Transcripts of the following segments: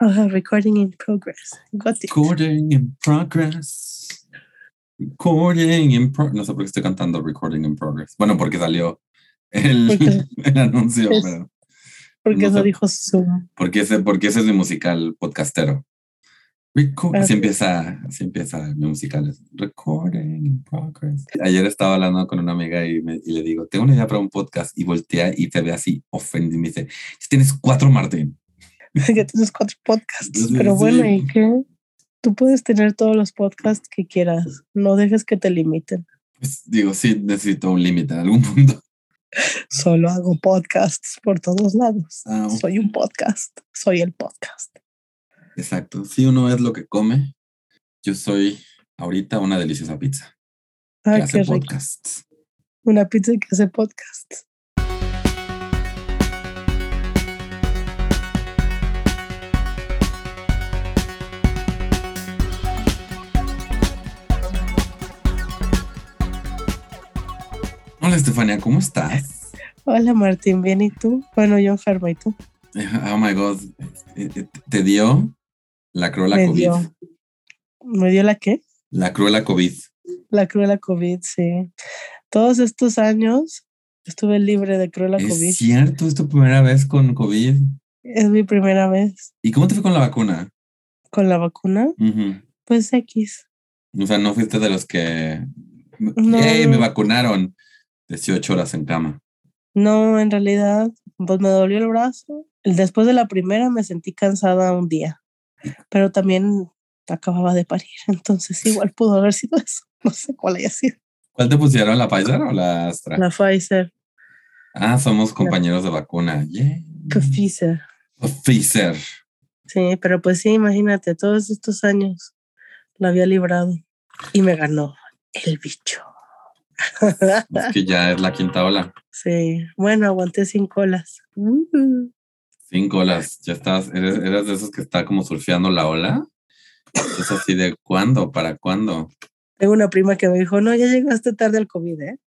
Ajá, recording in progress. Got it. Recording in progress. Recording in progress. No sé por qué estoy cantando Recording in progress. Bueno, porque salió el, Porque- el anuncio, es- pero. Porque no eso sé. dijo su. Porque ese, porque ese es mi musical podcastero. Reco- así sí. empieza, así empieza mi musical. es Recording in progress. Ayer estaba hablando con una amiga y, me- y le digo, tengo una idea para un podcast y voltea y te ve así ofendido y me dice, tienes cuatro, Martín. Ya tienes cuatro podcasts. Pero bueno. ¿y qué? Tú puedes tener todos los podcasts que quieras. No dejes que te limiten. Pues digo, sí, necesito un límite en algún punto. Solo hago podcasts por todos lados. Ah, Soy un podcast. Soy el podcast. Exacto. Si uno es lo que come, yo soy ahorita una deliciosa pizza que Ah, hace qué rico. podcasts. Una pizza que hace podcasts. Hola, Estefania, ¿cómo estás? Hola Martín, ¿bien y tú? Bueno, yo enferma y tú. Oh my God. Eh, eh, ¿Te dio la cruela Me COVID? dio. ¿Me dio la qué? La cruela COVID. La cruela COVID, sí. Todos estos años estuve libre de cruela COVID. Es cierto, es tu primera vez con COVID. Es mi primera vez ¿Y cómo te fue con la vacuna? con la vacuna. Pues X. O sea, no fuiste de los que. No. Me vacunaron. 18 horas en cama. No, en realidad, pues me dolió el brazo. Después de la primera me sentí cansada un día, pero también acababa de parir, entonces igual pudo haber sido eso. No sé cuál haya sido. ¿Cuál te pusieron, la Pfizer o la Astra? La Pfizer, Ah, somos compañeros de vacuna. ¡Yay! Pfizer. Pfizer. Sí, pero pues sí, imagínate, todos estos años la había librado y me ganó el bicho. Es que ya es la quinta ola. sí, bueno, aguanté sin colas. Uh, Cinco olas. Ya estás. Eres, eres de esos que está como surfeando la ola. Es así de ¿cuándo? ¿Para cuándo? Tengo una prima que me dijo, no, ya llegaste tarde al COVID, ¿eh?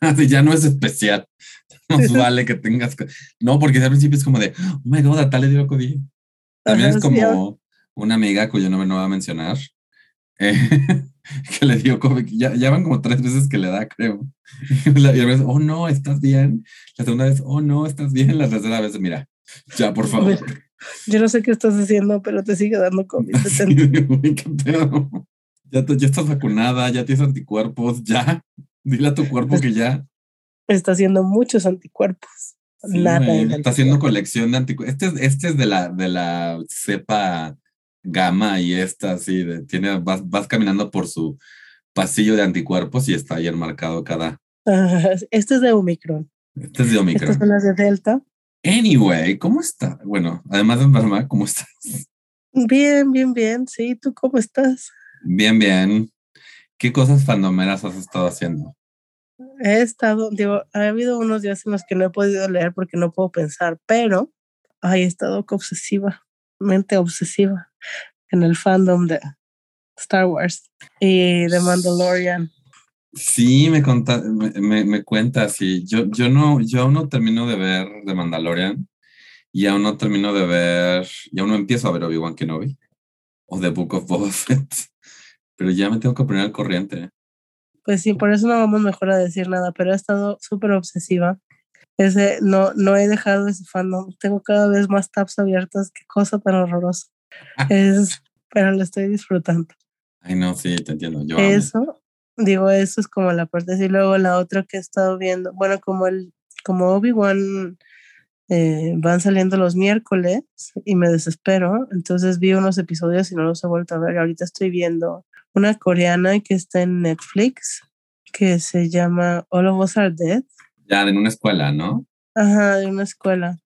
Así ya no es especial. Nos vale que tengas. No, porque al principio es como de, oh my god, a tal le dio COVID. También Ajá, es sí, como una amiga cuyo nombre no voy a mencionar, eh, que le dio COVID. Ya, ya van como tres veces que le da, creo. Y la primera vez, oh no, estás bien. La segunda vez, oh no, estás bien. La tercera vez, mira, ya, por favor. Yo no sé qué estás haciendo, pero te sigue dando COVID. Sí. Ya, te- ya estás vacunada, ya tienes anticuerpos, ya. Dile a tu cuerpo que ya. Está haciendo muchos anticuerpos. Sí, Nada. está haciendo colección de anticuerpos. Este, es- este es de la, de la cepa gamma y esta, así, de, tiene, vas, vas caminando por su pasillo de anticuerpos y está ahí enmarcado cada. Ajá, Este es de Omicron. Este es de Omicron. Estas son las de Delta. Anyway, ¿cómo está? Bueno, además de enferma, ¿cómo estás? Bien, bien, bien. Sí, ¿tú cómo estás? Bien, bien. ¿Qué cosas fandomeras has estado haciendo? He estado, digo, ha habido unos días en los que no he podido leer porque no puedo pensar, pero ay, he estado obsesiva, mente obsesiva en el fandom de Star Wars y de Mandalorian. Sí, me, conta, me, me, me cuentas, sí. Yo, yo, no, yo aún no termino de ver The Mandalorian y aún no termino de ver, y aún no empiezo a ver Obi-Wan Kenobi o The Book of Boba Fett, pero ya me tengo que poner al corriente. Pues sí, por eso no vamos mejor a decir nada, pero he estado súper obsesiva. Ese, no, no he dejado ese fandom. Tengo cada vez más tabs abiertas. Qué cosa tan horrorosa. Es, pero lo estoy disfrutando. Ay, no, sí, te entiendo. Yo amo. Eso, digo, eso es como la parte. Y luego la otra que he estado viendo, bueno, como el, como Obi-Wan eh, van saliendo los miércoles y me desespero. Entonces vi unos episodios y no los he vuelto a ver. Ahorita estoy viendo una coreana que está en Netflix que se llama All of Us Are Dead. Ya en una escuela, ¿no? Ajá, de una escuela.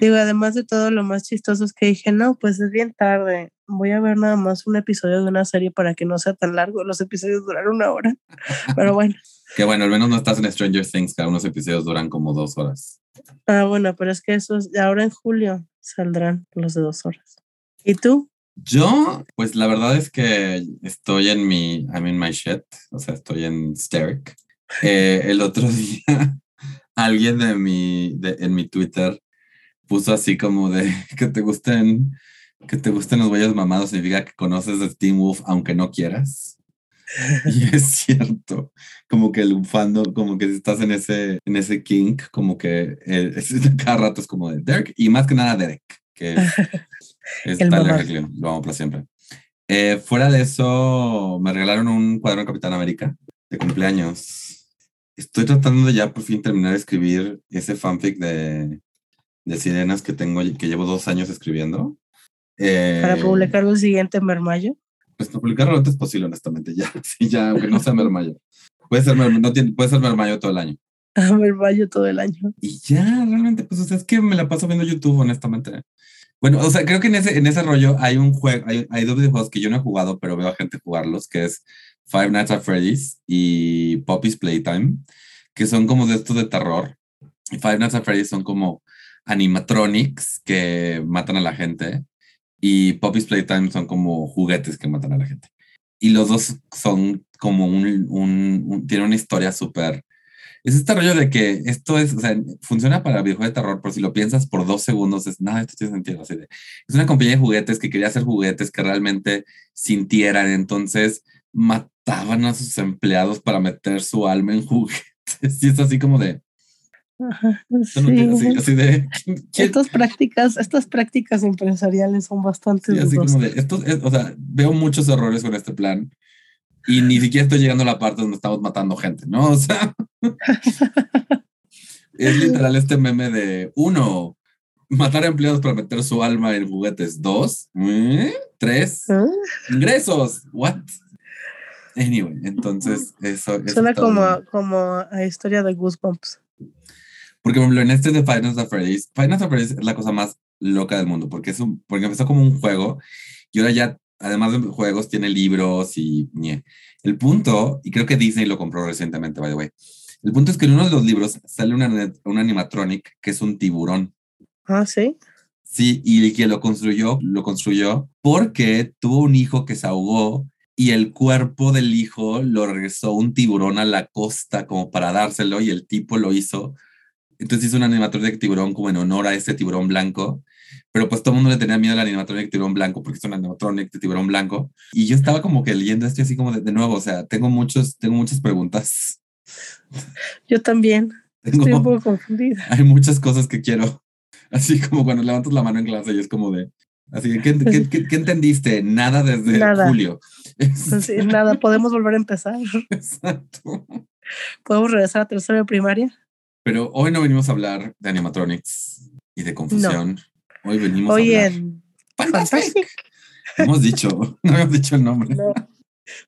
Digo, además de todo, lo más chistoso es que dije, no, pues es bien tarde. Voy a ver nada más un episodio de una serie para que no sea tan largo. Los episodios duran una hora. Pero bueno. Que bueno, al menos no estás en Stranger Things, que algunos episodios duran como dos horas. Ah, bueno, pero es que esos ahora en julio saldrán los de dos horas. ¿Y tú? Yo, pues la verdad es que estoy en mi, I'm in my shit, o sea, estoy en hysteric. Eh, el otro día, alguien de mi, de, en mi Twitter puso así como de que te gusten Que te gusten los güeyes mamados significa que conoces de Teen Wolf aunque no quieras. Y es cierto, como que el fandom, como que estás en ese, en ese kink, como que eh, es, cada rato es como de Derek, y más que nada Derek, que es, El Tyler lo amo para siempre. Eh, fuera de eso, me regalaron un cuadro de Capitán América de cumpleaños. Estoy tratando de ya por fin terminar de escribir ese fanfic de, de sirenas que tengo, que llevo dos años escribiendo. Eh, Para publicar el siguiente mermayo. pues para publicarlo lo antes posible, honestamente, ya, sí, ya, aunque no sea mermayo. Puede ser, no tiene, puede ser mermayo todo el año. A mermayo todo el año. Y ya, realmente, pues, o sea, es que me la paso viendo YouTube, honestamente. Bueno, o sea, creo que en ese, en ese rollo hay un juego, hay, hay dos videojuegos que yo no he jugado, pero veo a gente jugarlos, que es Five Nights at Freddy's y Poppy's Playtime, que son como de estos de terror. Y Five Nights at Freddy's son como animatronics que matan a la gente y Poppy's Playtime son como juguetes que matan a la gente. Y los dos son como un, un, un tienen una historia súper es este rollo de que esto es, o sea, funciona para videojuegos de terror, pero si lo piensas por dos segundos, es nada, esto tiene sentido. Así es una compañía de juguetes que quería hacer juguetes que realmente sintieran, entonces mataban a sus empleados para meter su alma en juguetes. Y es así como de, Ajá, esto no así, sí. así de, ¿quién- Estas prácticas, estas prácticas empresariales son bastante sí, así como de, esto es- o sea, veo muchos errores con este plan y ni siquiera estoy llegando a la parte donde estamos matando gente, ¿no? O sea, es literal este meme de uno, matar a empleados para meter su alma en juguetes. Dos, ¿eh? tres, ¿Ah? ingresos. What? Anyway, entonces eso, eso Suena como, bien. como a historia de Goosebumps. Porque, por ejemplo, en este de Nights at Freddy's, Nights at Freddy's es la cosa más loca del mundo, porque, es un, porque empezó como un juego y ahora ya, además de juegos, tiene libros y... ñe. El punto, y creo que Disney lo compró recientemente, by the way, el punto es que en uno de los libros sale una, un animatronic que es un tiburón. Ah, sí. Sí, y el que lo construyó, lo construyó porque tuvo un hijo que se ahogó y el cuerpo del hijo lo regresó un tiburón a la costa como para dárselo y el tipo lo hizo. Entonces hizo un animatronic de tiburón como en honor a ese tiburón blanco. Pero pues todo el mundo le tenía miedo al animatronic de tiburón blanco porque es un animatronic de tiburón blanco. Y yo estaba como que leyendo esto así como de, de nuevo, o sea, tengo, muchos, tengo muchas preguntas. Yo también. Tengo, Estoy un poco confundida. hay muchas cosas que quiero. Así como cuando levantas la mano en clase y es como de. Así que, ¿qué, qué, qué, qué entendiste? Nada desde Nada. julio. Así, nada, podemos volver a empezar. Exacto. Podemos regresar a tercero de primaria. Pero hoy no venimos a hablar de animatronics y de confusión. Hoy venimos Hoy a hablar. en Fantastic. Fantastic. Hemos dicho, no hemos dicho el nombre. No.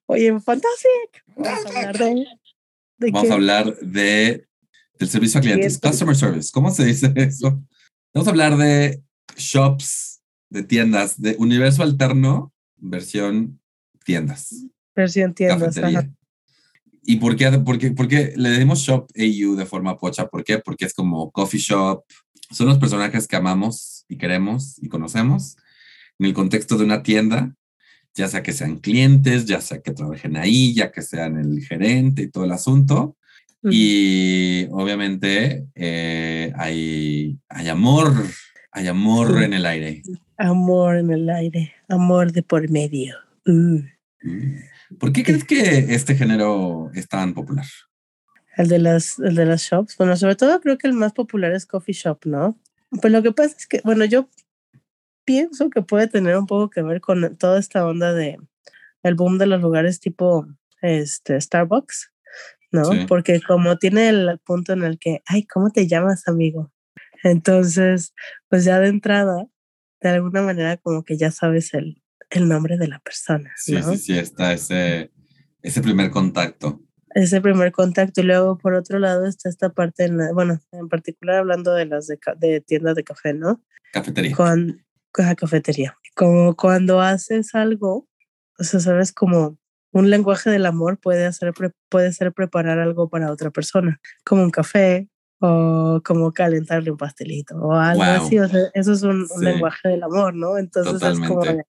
Oye, en Fantastic. Vamos a hablar de. ¿De Vamos qué? a hablar de del servicio a clientes, Clientes. customer service. ¿Cómo se dice eso? Vamos a hablar de shops, de tiendas, de universo alterno, versión tiendas, Versión tiendas. ajá. ¿Y por qué, por, qué, por qué le decimos shop AU de forma pocha? ¿Por qué? Porque es como coffee shop. Son los personajes que amamos y queremos y conocemos en el contexto de una tienda, ya sea que sean clientes, ya sea que trabajen ahí, ya que sean el gerente y todo el asunto. Y obviamente eh, hay, hay amor, hay amor Sí. en el aire. Amor en el aire. Amor de por medio. Uh, Mm. ¿Por qué crees que este género es tan popular? El de las, el de las shops. Bueno, sobre todo creo que el más popular es coffee shop, ¿no? Pues lo que pasa es que, bueno, yo pienso que puede tener un poco que ver con toda esta onda de el boom de los lugares tipo este Starbucks, ¿no? Sí. Porque como tiene el punto en el que, ay, ¿cómo te llamas, amigo? Entonces, pues ya de entrada, de alguna manera como que ya sabes el, el nombre de la persona, Sí, ¿no? sí, sí, está ese, ese primer contacto. ese primer contacto y luego por otro lado está esta parte en la- bueno en particular hablando de las de, de tiendas de café no Cafetería. con, con la cafetería como cuando haces algo o sea sabes como un lenguaje del amor puede hacer puede ser preparar algo para otra persona como un café o como calentarle un pastelito o algo Wow. así o sea eso es un, un Sí. lenguaje del amor no entonces es como Totalmente.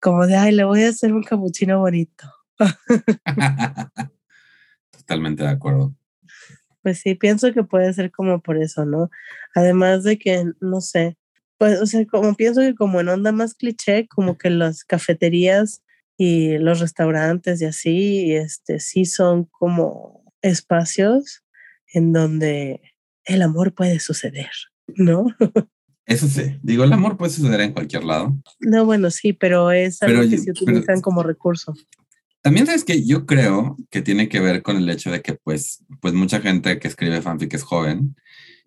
Como de ay le voy a hacer un capuchino bonito Totalmente de acuerdo. Pues sí, pienso que puede ser como por eso, ¿no? Además de que, no sé, Pues, o sea, como pienso que como en onda más cliché, como que las cafeterías y los restaurantes y así, este, sí son como espacios en donde el amor puede suceder, ¿no? Eso sí, digo, el amor puede suceder en cualquier lado. No, bueno, sí, pero es algo que se utilizan como recurso. También sabes que yo creo que tiene que ver con el hecho de que pues, pues mucha gente que escribe fanfic es joven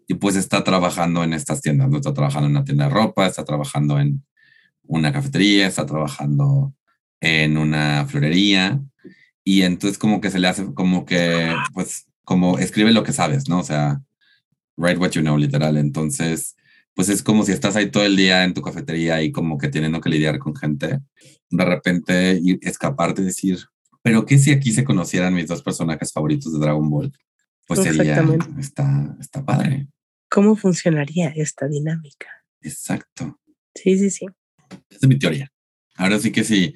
y pues está trabajando en estas tiendas, no está trabajando en una tienda de ropa, está trabajando en una cafetería, está trabajando en una florería y entonces como que se le hace como que pues como escribe lo que sabes, ¿no? O sea, write what you know, literal. Entonces, pues es como si estás ahí todo el día en tu cafetería y como que teniendo que lidiar con gente, de repente escaparte y decir, pero ¿qué si aquí se conocieran mis dos personajes favoritos de Dragon Ball? Pues sería, está, está padre. ¿Cómo funcionaría esta dinámica? Exacto. Sí, sí, sí. Esa es mi teoría. Ahora sí que si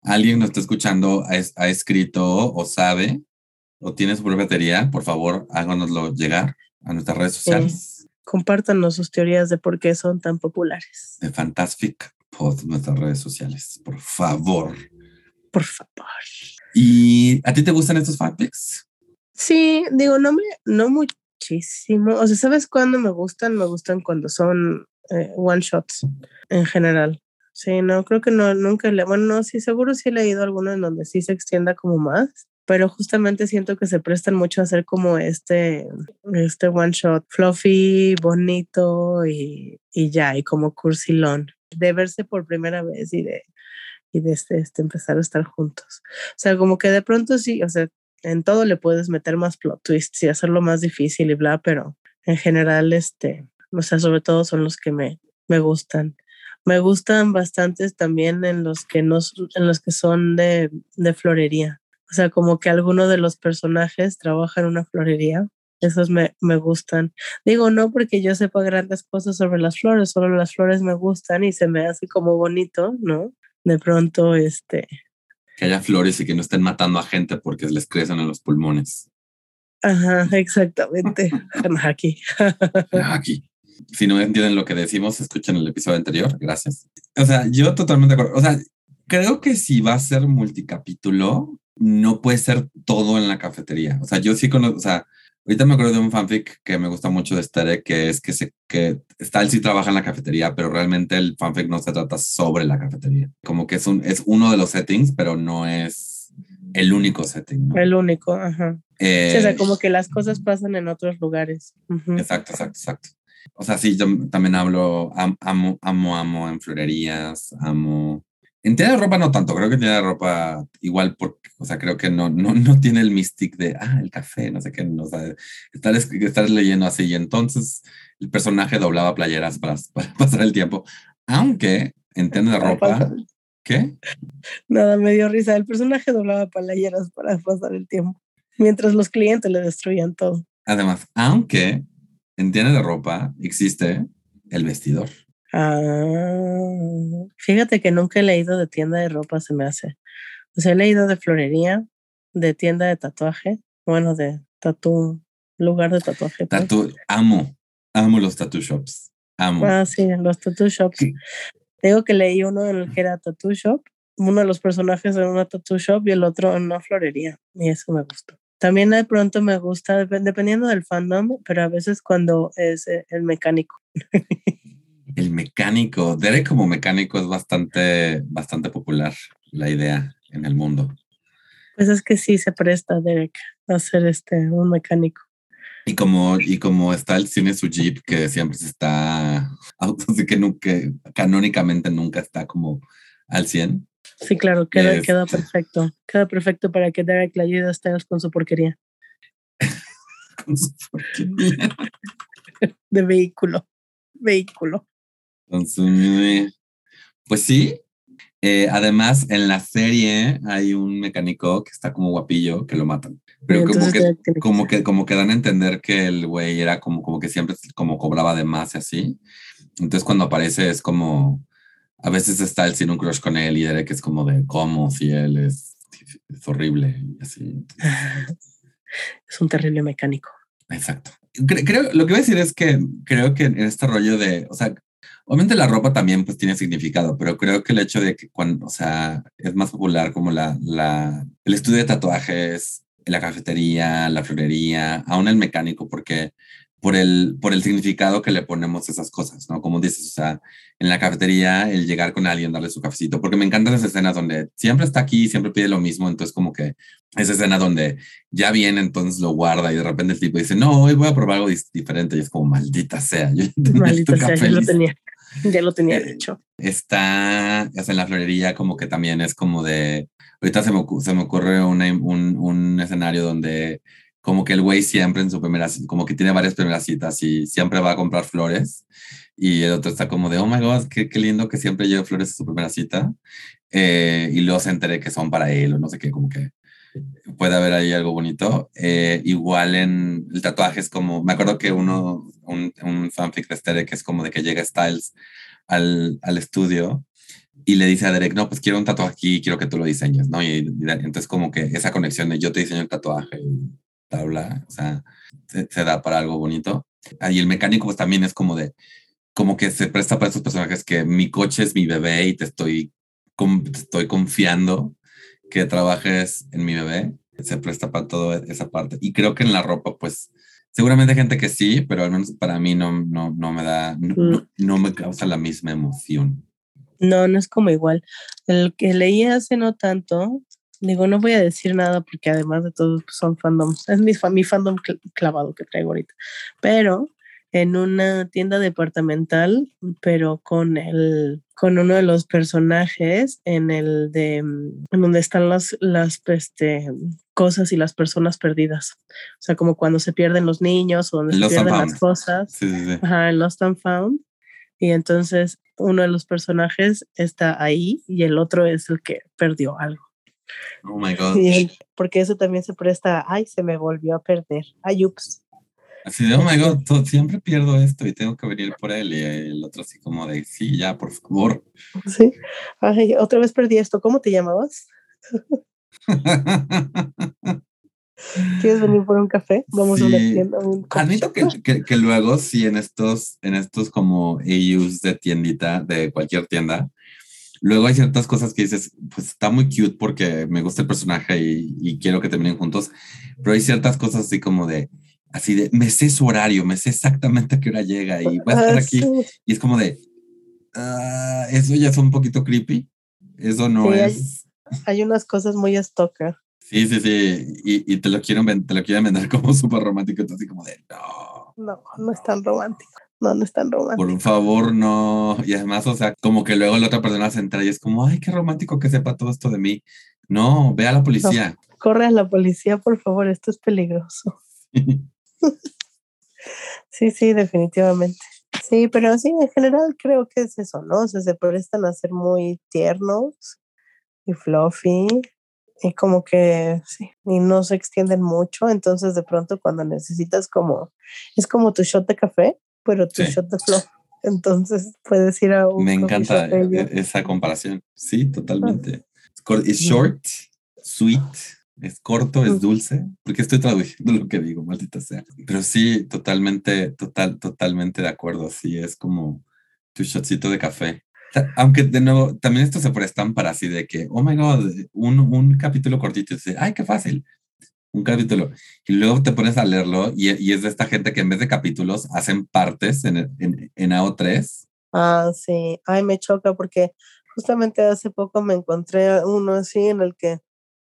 alguien nos está escuchando, ha, escrito o sabe o tiene su propia teoría, por favor, háganoslo llegar a nuestras redes sociales. Compártanos sus teorías de por qué son tan populares. De Fantastic Pod, nuestras redes sociales, por favor. Por favor. ¿Y a ti te gustan estos fanfics? Sí, digo, no me, no muchísimo. O sea, ¿sabes cuándo me gustan? Me gustan cuando son eh, one shots en general. Sí, no, creo que no, nunca le, bueno, no, sí, seguro sí he leído alguno en donde sí se extienda como más, pero justamente siento que se prestan mucho a hacer como este, este one shot fluffy, bonito y, y ya, y como cursilón, de verse por primera vez y de, y de este, este, empezar a estar juntos. O sea, como que de pronto sí, o sea, en todo le puedes meter más plot twists y hacerlo más difícil y bla, pero en general, este, o sea, sobre todo son los que me, me gustan. Me gustan bastantes también en los que no, en los que son de, de florería. O sea, como que alguno de los personajes trabaja en una florería. Esos me, me gustan. Digo, no porque yo sepa grandes cosas sobre las flores, solo las flores me gustan y se me hace como bonito, ¿no? De pronto, este, que haya flores y que no estén matando a gente porque les crecen en los pulmones. Ajá, exactamente. Aquí. Aquí. Si no entienden lo que decimos, escuchen el episodio anterior. Gracias. O sea, yo totalmente de acuerdo. O sea, creo que si va a ser multicapítulo, no puede ser todo en la cafetería. O sea, yo sí conozco, o sea, Ahorita me acuerdo de un fanfic que me gusta mucho de Stere, que es que, se, que Stahl sí trabaja en la cafetería, pero realmente el fanfic no se trata sobre la cafetería. Como que es, un, es uno de los settings, pero no es el único setting. El único, ajá. Eh, o sea, como que las cosas pasan en otros lugares. Exacto, exacto, exacto. O sea, sí, yo también hablo, amo, amo, amo en florerías, amo en tienda de ropa no tanto, creo que en tienda de ropa igual, porque, o sea, creo que no, no, no tiene el mystic de, ah, el café, no sé qué, no, o estar, estar leyendo así. Y entonces el personaje doblaba playeras para, para pasar el tiempo. Aunque en tienda de ropa, ¿qué? Nada, me dio risa. El personaje doblaba playeras para pasar el tiempo, mientras los clientes le destruían todo. Además, aunque en tienda de ropa existe el vestidor. Ah, fíjate que nunca he leído de tienda de ropa, se me hace. O sea, he leído de florería, de tienda de tatuaje, bueno, de tatu, lugar de tatuaje. Pues. amo, amo los tattoo shops. Amo. Ah, sí, los tattoo shops. Digo que leí uno en el que era tattoo shop, uno de los personajes en una tattoo shop y el otro en una florería, y eso me gustó. También de pronto me gusta, dependiendo del fandom, pero a veces cuando es eh, el mecánico. El mecánico. Derek como mecánico es bastante, bastante popular la idea en el mundo. Pues es que sí se presta Derek a ser este un mecánico. Y como, y como está el cine su Jeep, que siempre se está, así que nunca, canónicamente nunca está como al 100. Sí, claro, queda, queda este perfecto. Queda perfecto para que Derek le ayude a Styles con su porquería. con su porquería. De vehículo. Vehículo. Pues sí. Eh, además, en la serie hay un mecánico que está como guapillo que lo matan. Pero como que, como que, como que dan a entender que el güey era como, como que siempre como cobraba de más y así. Entonces cuando aparece es como, a veces está el sin un crush con él y Derek es como de cómo si él es, es horrible y así. Es un terrible mecánico. Exacto. Creo, lo que voy a decir es que creo que en este rollo de, o sea, Obviamente la ropa también pues tiene significado, pero creo que el hecho de que cuando, o sea, es más popular como la, la, el estudio de tatuajes, la cafetería, la florería, aún el mecánico, porque por el, por el significado que le ponemos a esas cosas, ¿no? Como dices, o sea, en la cafetería, el llegar con alguien, darle su cafecito, porque me encantan esas escenas donde siempre está aquí, siempre pide lo mismo, entonces como que esa escena donde ya viene, entonces lo guarda y de repente el tipo dice, no, hoy voy a probar algo diferente y es como, maldita sea, yo maldita sea, ya lo tenía, ya lo tenía eh, hecho. Está, o sea, en la florería como que también es como de, ahorita se me, se me ocurre un, un escenario donde como que el güey siempre en su primera, como que tiene varias primeras citas y siempre va a comprar flores. Y el otro está como de, oh my god, qué, qué lindo que siempre lleve flores a su primera cita. Eh, y luego se enteré que son para él o no sé qué, como que puede haber ahí algo bonito. Eh, igual en el tatuaje es como, me acuerdo que uno, un, un fanfic de Estere que es como de que llega Styles al, al estudio y le dice a Derek, no, pues quiero un tatuaje aquí, quiero que tú lo diseñes, ¿no? Y, y entonces como que esa conexión de yo te diseño el tatuaje tabla, o sea, se, da para algo bonito. Y el mecánico pues también es como de, como que se presta para esos personajes que mi coche es mi bebé y te estoy, estoy confiando que trabajes en mi bebé. Se presta para toda esa parte. Y creo que en la ropa, pues, seguramente hay gente que sí, pero al menos para mí no, no, no me da, no, mm. no me causa la misma emoción. No, no es como igual. El que leí hace no tanto Digo, no voy a decir nada porque además de todo pues, son fandoms. Es mi, mi fandom clavado que traigo ahorita. Pero en una tienda departamental, pero con el con uno de los personajes en el de en donde están las las este, cosas y las personas perdidas. O sea, como cuando se pierden los niños o donde se pierden las cosas. Sí, sí, sí. Ajá, Lost and Found. Y entonces uno de los personajes está ahí y el otro es el que perdió algo. Oh my God. porque eso también se presta, ay, se me volvió a perder. Ay, ups. Así de, oh my God, siempre pierdo esto y tengo que venir por él. Y el otro así como de, sí, ya, por favor. Sí. Ay, otra vez perdí esto. ¿Cómo te llamabas? ¿Quieres venir por un café? Vamos a una tienda. Admito que, que, luego sí en estos, en estos como AUs de tiendita, de cualquier tienda, Luego hay ciertas cosas que dices, pues está muy cute porque me gusta el personaje y, quiero que terminen juntos, pero hay ciertas cosas así como de, así de, me sé su horario, me sé exactamente a qué hora llega y voy a estar ah, aquí. Y es como de, ah, eso ya es un poquito creepy. Eso no es. Hay, unas cosas muy stalker. Sí, sí, sí. Y, y te lo quieren te lo quieren vender como súper romántico. Entonces, como de, no. No, no es tan romántico. No, no es tan romántico. Por favor, no. Y además, o sea, como que luego la otra persona se entra y es como, ay, qué romántico que sepa todo esto de mí. No, ve a la policía. corre a la policía, por favor, esto es peligroso. sí, sí, definitivamente. Sí, pero sí, en general creo que es eso, ¿no? O sea, se prestan a ser muy tiernos y fluffy y como que sí, y no se extienden mucho, entonces de pronto cuando necesitas como, es como tu shot de café, pero tu shot de flow. Entonces puedes ir a un. Me encanta e-, esa comparación. Sí, totalmente. Es short, sweet, es corto, es dulce, porque estoy traduciendo lo que digo, maldita sea. Pero sí, totalmente, total, totalmente de acuerdo. Sí, es como tu shotcito de café. Aunque de nuevo, también esto se prestan para así de que, oh my god, un, un capítulo cortito, y dice, ay, qué fácil un capítulo, y luego te pones a leerlo y, y, es de esta gente que en vez de capítulos hacen partes en, en, en AO3. Ah, sí, ay, me choca porque justamente hace poco me encontré uno así en el que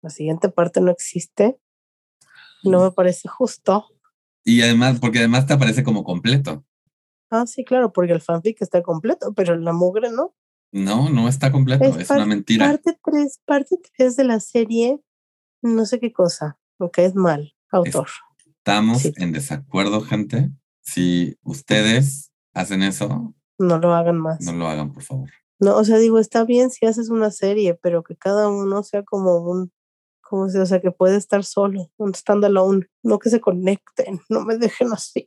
la siguiente parte no existe. No me parece justo. Y además, porque además te aparece como completo. Ah, sí, claro, porque el fanfic está completo, pero la mugre no. No, no está completo, es, una mentira. Parte 3, parte 3 de la serie, no sé qué cosa lo que es mal, autor. Estamos en desacuerdo, gente. Si ustedes hacen eso, no lo hagan más. No lo hagan, por favor. No, o sea, digo, está bien si haces una serie, pero que cada uno sea como un, como si, o sea, que puede estar solo, un standalone, no que se conecten, no me dejen así.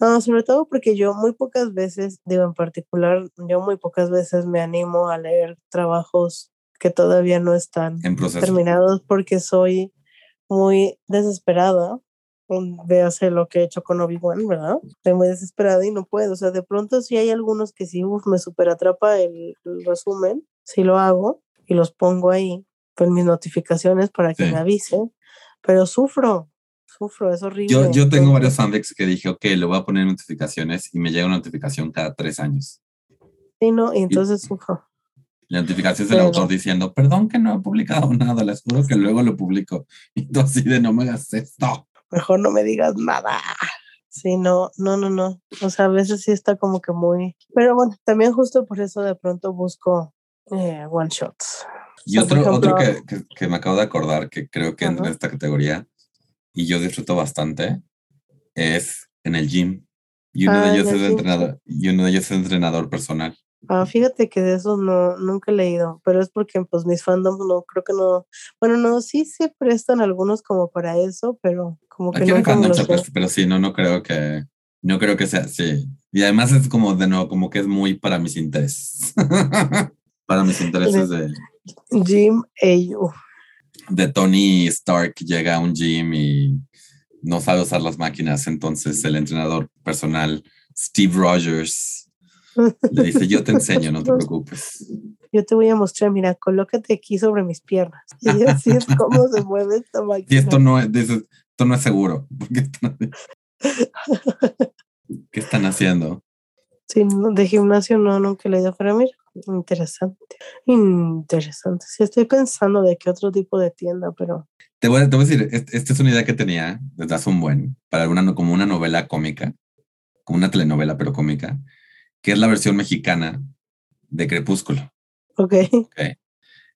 No, sobre todo porque yo muy pocas veces, digo en particular, yo muy pocas veces me animo a leer trabajos que todavía no están terminados porque soy muy desesperada véase lo que he hecho con Obi-Wan, ¿verdad? Estoy muy desesperada y no puedo. O sea, de pronto sí hay algunos que sí, uf, me super atrapa el, el resumen, sí lo hago y los pongo ahí con mis notificaciones para que Sí. me avisen, pero sufro, sufro, es horrible. Yo, yo tengo varios fanfics que dije, ok, le voy a poner notificaciones y me llega una notificación cada tres años. Sí, no, y entonces sufro. La notificación es del Pero- autor diciendo, perdón que no he publicado nada, les juro que luego lo publico. Y tú así de no me hagas esto. Mejor no me digas nada. Sí, no, no, no, no. O sea, a veces sí está como que muy. Pero bueno, también justo por eso de pronto busco eh, one shots. Y O sea, por otro, otro ejemplo, que, que, que me acabo de acordar que creo que entra en esta categoría y yo disfruto bastante es en el gym. Y uno Ah, de en ellos el es gym, entrenador, y uno de ellos es entrenador personal. Ah, fíjate que de esos no, nunca he leído, pero es porque pues mis fandoms no, creo que no, bueno, no, sí se prestan algunos como para eso, pero como que Aquí en el nunca me fandom los se leo. presta, pero sí, no, no creo que, no creo que sea así. Y además es como de nuevo, como que es muy para mis intereses. para mis intereses de, Jim AU. de Tony Stark llega a un gym y no sabe usar las máquinas, entonces el entrenador personal, Steve Rogers, le dice, yo te enseño, no te preocupes. Yo te voy a mostrar, mira, colócate aquí sobre mis piernas. Y así es como se mueve esta Y máquina. esto no es, dices, esto no es seguro. ¿Qué están haciendo? Sí, de gimnasio no, nunca he leído, pero mira, interesante. Interesante. Sí, estoy pensando de qué otro tipo de tienda, pero Te voy, a- te voy a decir, est- esta es una idea que tenía desde hace un buen, para una, no- como una novela cómica, como una telenovela, pero cómica, que es la versión mexicana de Crepúsculo. ok. ¿ok?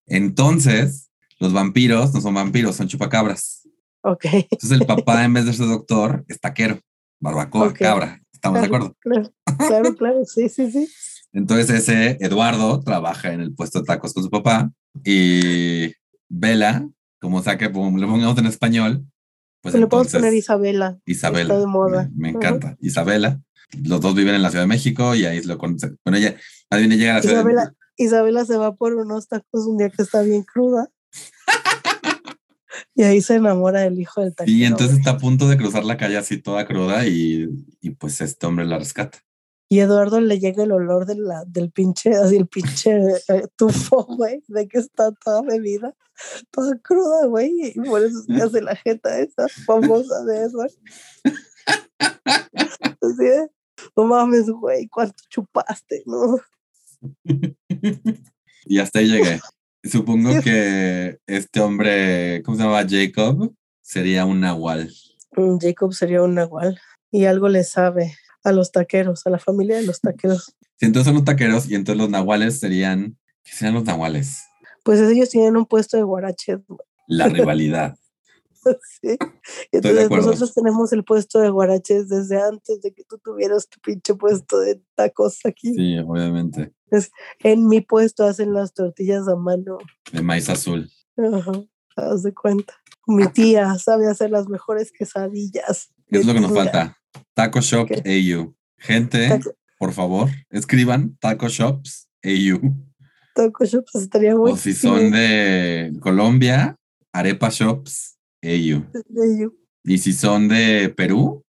Entonces, los vampiros no son vampiros, son chupacabras. Ok. Entonces, el papá, en vez de ser doctor, es taquero, barbacoa, cabra. ¿Estamos de acuerdo? Claro, claro, claro, sí, sí, sí. Entonces, ese Eduardo trabaja en el puesto de tacos con su papá y Vela, como sea que le pongamos en español, pues Le podemos entonces poner Isabela. Isabela. está de moda. Me, encanta. Isabela. Los dos viven en la Ciudad de México y ahí lo conocen. Bueno, ella, ella llega a la Ciudad de Isabela, México. Isabela se va por unos tacos un día que está bien cruda. y ahí se enamora del hijo del taquero. Y entonces está a punto de cruzar la calle así toda cruda y, y pues este hombre la rescata. Y Eduardo le llega el olor de la, del pinche, así el pinche eh, tufo, güey, de que está toda bebida, toda cruda, güey. Y por eso se hace la jeta esa famosa de eso. Así de, no mames, güey, ¿cuánto chupaste? No? y hasta ahí llegué. Supongo que este hombre, ¿cómo se llamaba? Jacob, sería un nahual. Mm, Jacob sería un nahual. Y algo le sabe a los taqueros, a la familia de los taqueros. Si entonces son los taqueros y entonces los nahuales serían, ¿qué serían los nahuales? Pues ellos tienen un puesto de guaraches. La rivalidad. Sí. Entonces nosotros tenemos el puesto de guaraches desde antes de que tú tuvieras tu pinche puesto de tacos aquí. Sí, obviamente. En mi puesto hacen las tortillas a mano. De maíz azul. Ajá, haz de cuenta. Mi tía sabe hacer las mejores quesadillas. ¿Qué es lo que nos falta? Taco Shop. AU. Gente, Taco- por favor, escriban Taco Shops AU. Taco shops estaría muy O si son de Colombia, Arepa Shops AU. Y si son de Perú,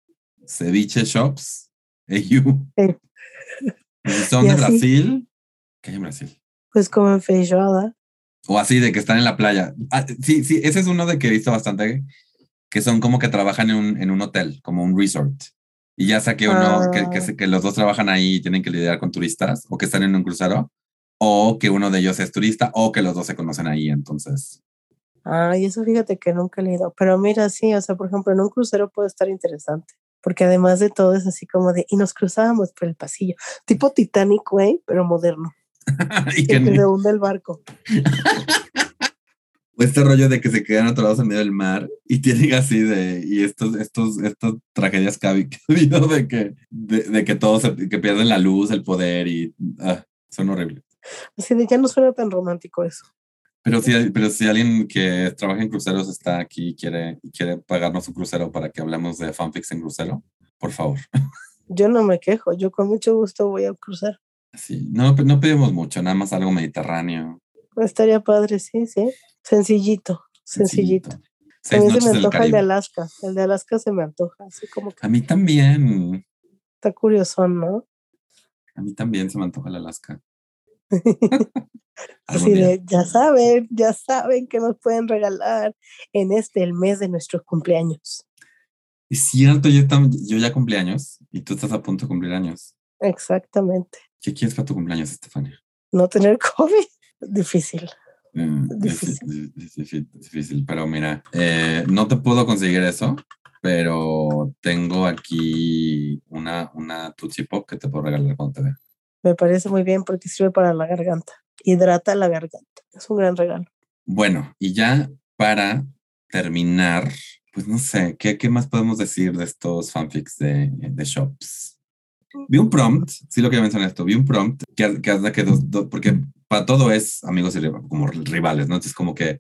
Ceviche Shops AU. Y si son Y de así. Brasil, ¿qué hay en Brasil? Pues como feijoada. O así de que están en la playa. Ah, sí, sí, ese es uno de que he visto bastante, que son como que trabajan en un, en un hotel, como un resort. Y ya sea que uno, que, que, Ah. que los dos trabajan ahí y tienen que lidiar con turistas, o que están en un crucero, o que uno de ellos es turista, o que los dos se conocen ahí. Entonces, Ay, eso fíjate que nunca he leído. Pero mira, sí, o sea, por ejemplo, en un crucero puede estar interesante. Porque además de todo es así como de, y nos cruzábamos por el pasillo. Tipo Titanic, güey, pero moderno. y Y que que se hunde el barco. o este rollo de que se quedan atorados en medio del mar y tienen así de, y estos, estos, estas tragedias que ha habido de que, de, de que todos se- que pierden la luz, el poder y ah, son horribles. Así de, ya no suena tan romántico eso. Pero si, pero si alguien que trabaja en cruceros está aquí y quiere, quiere pagarnos un crucero para que hablemos de fanfics en crucero, por favor. Yo no me quejo, yo con mucho gusto voy a cruzar. Sí, no, no pedimos mucho, nada más algo mediterráneo. Estaría padre, sí, sí. Sencillito, sencillito. a mí se me antoja el, de Alaska. El de Alaska se me antoja, así como A mí también. Está curioso, ¿no? A mí también se me antoja el Alaska. Así de, ya saben, ya saben que nos pueden regalar en este, el mes de nuestros cumpleaños. Es cierto, yo, yo ya cumpleaños y tú estás a punto de cumplir años. Exactamente. ¿Qué quieres para tu cumpleaños, Estefania? No tener COVID. Difícil. Mm, difícil. difícil. pero mira, eh, no te puedo conseguir eso, pero tengo aquí una, una Tootsie Pop que te puedo regalar cuando te vea. Me parece muy bien porque sirve para la garganta. Hidrata la garganta. Es un gran regalo. Bueno, y ya para terminar, pues no sé, ¿qué, qué más podemos decir de estos fanfics de, de shops? Vi un prompt, sí lo quería mencionar esto, vi un prompt que, que, que dos, porque para todo es amigos y como rivales, ¿no? Entonces como que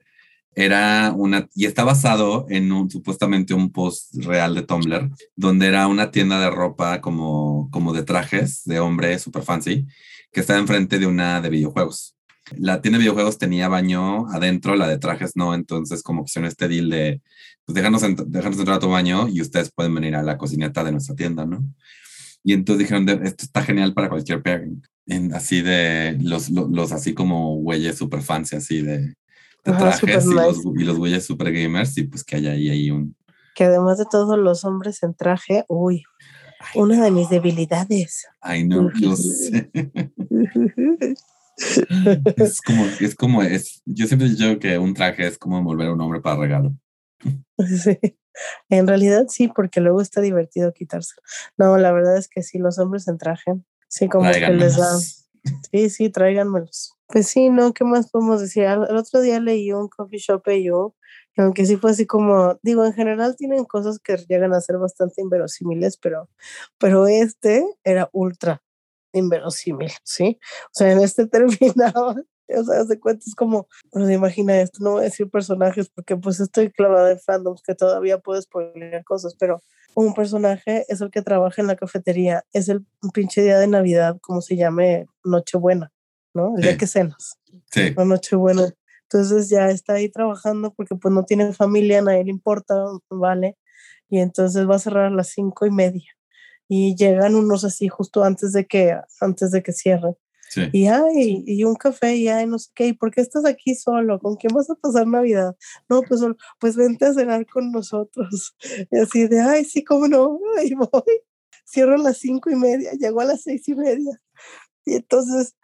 era una, y está basado en un, supuestamente un post real de Tumblr, donde era una tienda de ropa como, como de trajes de hombre super fancy, que estaba enfrente de una de videojuegos. La tienda de videojuegos tenía baño adentro, la de trajes no, entonces como que hicieron este deal de, pues déjanos, déjanos entrar a tu baño y ustedes pueden venir a la cocineta de nuestra tienda, ¿no? Y entonces dijeron, esto está genial para cualquier pairing. En, así de los, los, así como güeyes super fancy, así de, trajes y, los, y los güeyes super gamers y pues que haya ahí, ahí un... Que además de todos los hombres en traje, uy, una de mis debilidades. Ay, no, yo sé. es como, es como, es, yo siempre digo que un traje es como envolver a un hombre para regalo. Sí, en realidad sí, porque luego está divertido quitárselo. No, la verdad es que sí, los hombres en traje, sí, como que les da. Sí, sí, tráiganmelos. Pues sí, ¿no? ¿Qué más podemos decir? El otro día leí un coffee shop yo, que aunque sí fue así como, digo, en general tienen cosas que llegan a ser bastante inverosímiles, pero, pero este era ultra inverosímil, ¿sí? O sea, en este terminaba, o sea, se cuenta, es como, no se imagina esto, no voy a decir personajes porque pues estoy clavada en fandoms que todavía puedes poner cosas, pero un personaje es el que trabaja en la cafetería, es el pinche día de Navidad, como se llame Nochebuena, ¿no? El día que cenas. Sí. La Nochebuena. Entonces ya está ahí trabajando porque pues no tiene familia, a nadie le importa, ¿vale? Y entonces va a cerrar a las cinco y media. Y llegan unos así justo antes de que, antes de que cierren. Y ay, y un café, y ay, no sé qué, ¿y por qué estás aquí solo? ¿Con quién vas a pasar Navidad? No, pues pues vente a cenar con nosotros. Y así de, ay, sí, cómo no, ahí voy. Cierro a las cinco y media, llego a las seis y media. Y entonces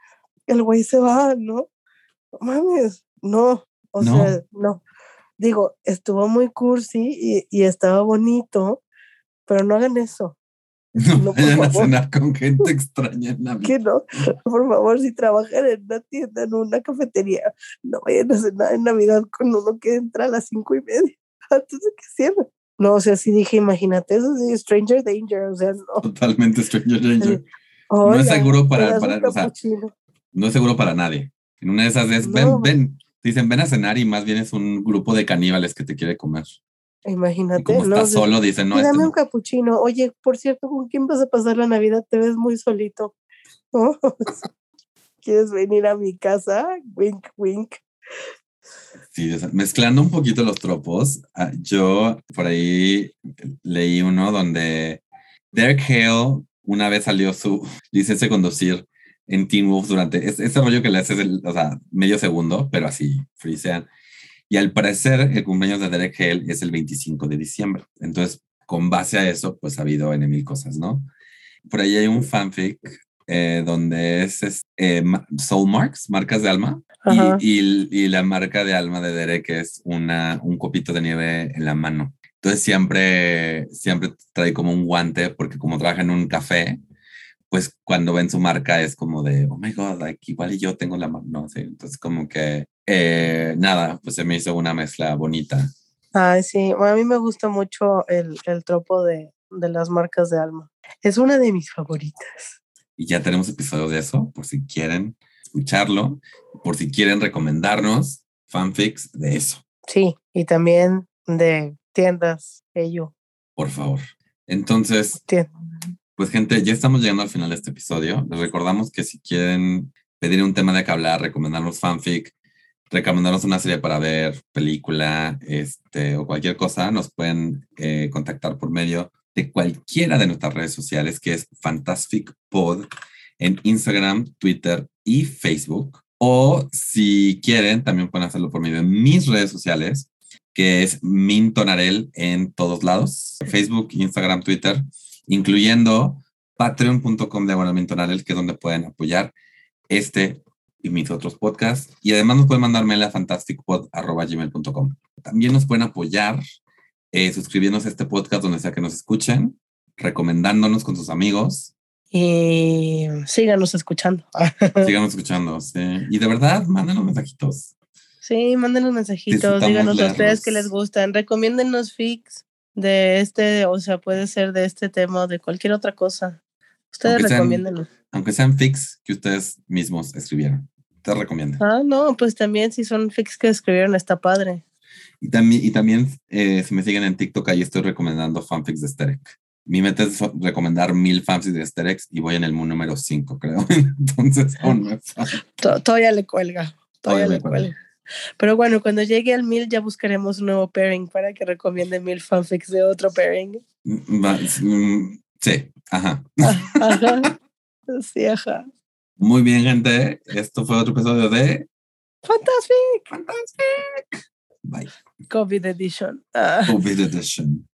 el güey se va, ¿no? Mames, no, o sea, no. Digo, estuvo muy cursi y, y estaba bonito, pero no hagan eso. No, vayan a cenar con gente extraña en Navidad. Que no, por favor, si trabajan en una tienda, en una cafetería, no vayan a cenar en Navidad con uno que entra a las cinco y media, antes de que cierre. No, o sea, sí dije, imagínate, eso es Stranger Danger, o sea, no. Totalmente Stranger Danger. no es seguro para, para o sea, no es seguro para nadie. En una de esas es, ven, ven, dicen, ven a cenar y más bien es un grupo de caníbales que te quiere comer. Imagínate. como ¿no? estás solo, dicen, no. Este dame un capuchino. Oye, por cierto, ¿con quién vas a pasar la Navidad? Te ves muy solito. ¿Quieres venir a mi casa? Wink, wink. Sí, mezclando un poquito los tropos, ah, yo por ahí leí uno donde Derek Hale una vez salió su licencia de conducir en Teen Wolf durante ese, rollo que le haces, o sea, medio segundo, pero así, frisean. Y al parecer, el cumpleaños de Derek Hale es el 25 de diciembre. Entonces, con base a eso, pues ha habido en mil cosas, ¿no? Por ahí hay un fanfic eh, donde es, eh, Soul Marks, marcas de alma, y, y, la marca de alma de Derek es una, un copito de nieve en la mano. Entonces siempre, siempre trae como un guante porque como trabaja en un café, pues cuando ven su marca es como de, oh my god, like, igual y yo tengo la mano, no sé, entonces como que eh, nada, pues se me hizo una mezcla bonita. Ay, sí, a mí me gusta mucho el, el tropo de, de las marcas de alma. Es una de mis favoritas. Y ya tenemos episodios de eso, por si quieren escucharlo, por si quieren recomendarnos fanfics de eso. Sí, y también de tiendas, ello. Por favor. Entonces, pues gente, ya estamos llegando al final de este episodio. Les recordamos que si quieren pedir un tema de que hablar, recomendarnos fanfic, recomendarnos una serie para ver, película, este, o cualquier cosa, nos pueden eh, contactar por medio de cualquiera de nuestras redes sociales, que es Fantastic Pod en Instagram, Twitter y Facebook. O si quieren, también pueden hacerlo por medio de mis redes sociales, que es Mintonarel en todos lados, Facebook, Instagram, Twitter, incluyendo patreon.com de Mintonarel, que es donde pueden apoyar este y mis otros podcasts. Y además nos pueden mandar mail a fantasticpod.gmail.com. También nos pueden apoyar eh, suscribiéndose a este podcast donde sea que nos escuchen, recomendándonos con sus amigos. Y síganos escuchando. síganos escuchando, sí. Y de verdad, mándenos mensajitos. Sí, mándenos mensajitos, díganos a ustedes que les gustan, recomiéndennos fix de este, o sea, puede ser de este tema o de cualquier otra cosa. Ustedes recomiéndenlos. Aunque sean fix que ustedes mismos escribieron, te recomiendo. Ah, no, pues también si son fix que escribieron está padre. Y también, y también eh, si me siguen en TikTok, ahí estoy recomendando fanfics de Sterek. Mi meta es recomendar mil fanfics de Sterek y voy en el número 5, creo. Entonces, aún me Todavía le cuelga. Todavía, le cuelga. Pero bueno, cuando llegue al mil ya buscaremos un nuevo pairing para que recomiende mil fanfics de otro pairing. Mm, mm, sí, ajá. Ah, ajá. Sí, ajá. Muy bien, gente. Esto fue otro episodio de Fantastic. Fantastic. Bye. COVID edition. Uh. COVID edition.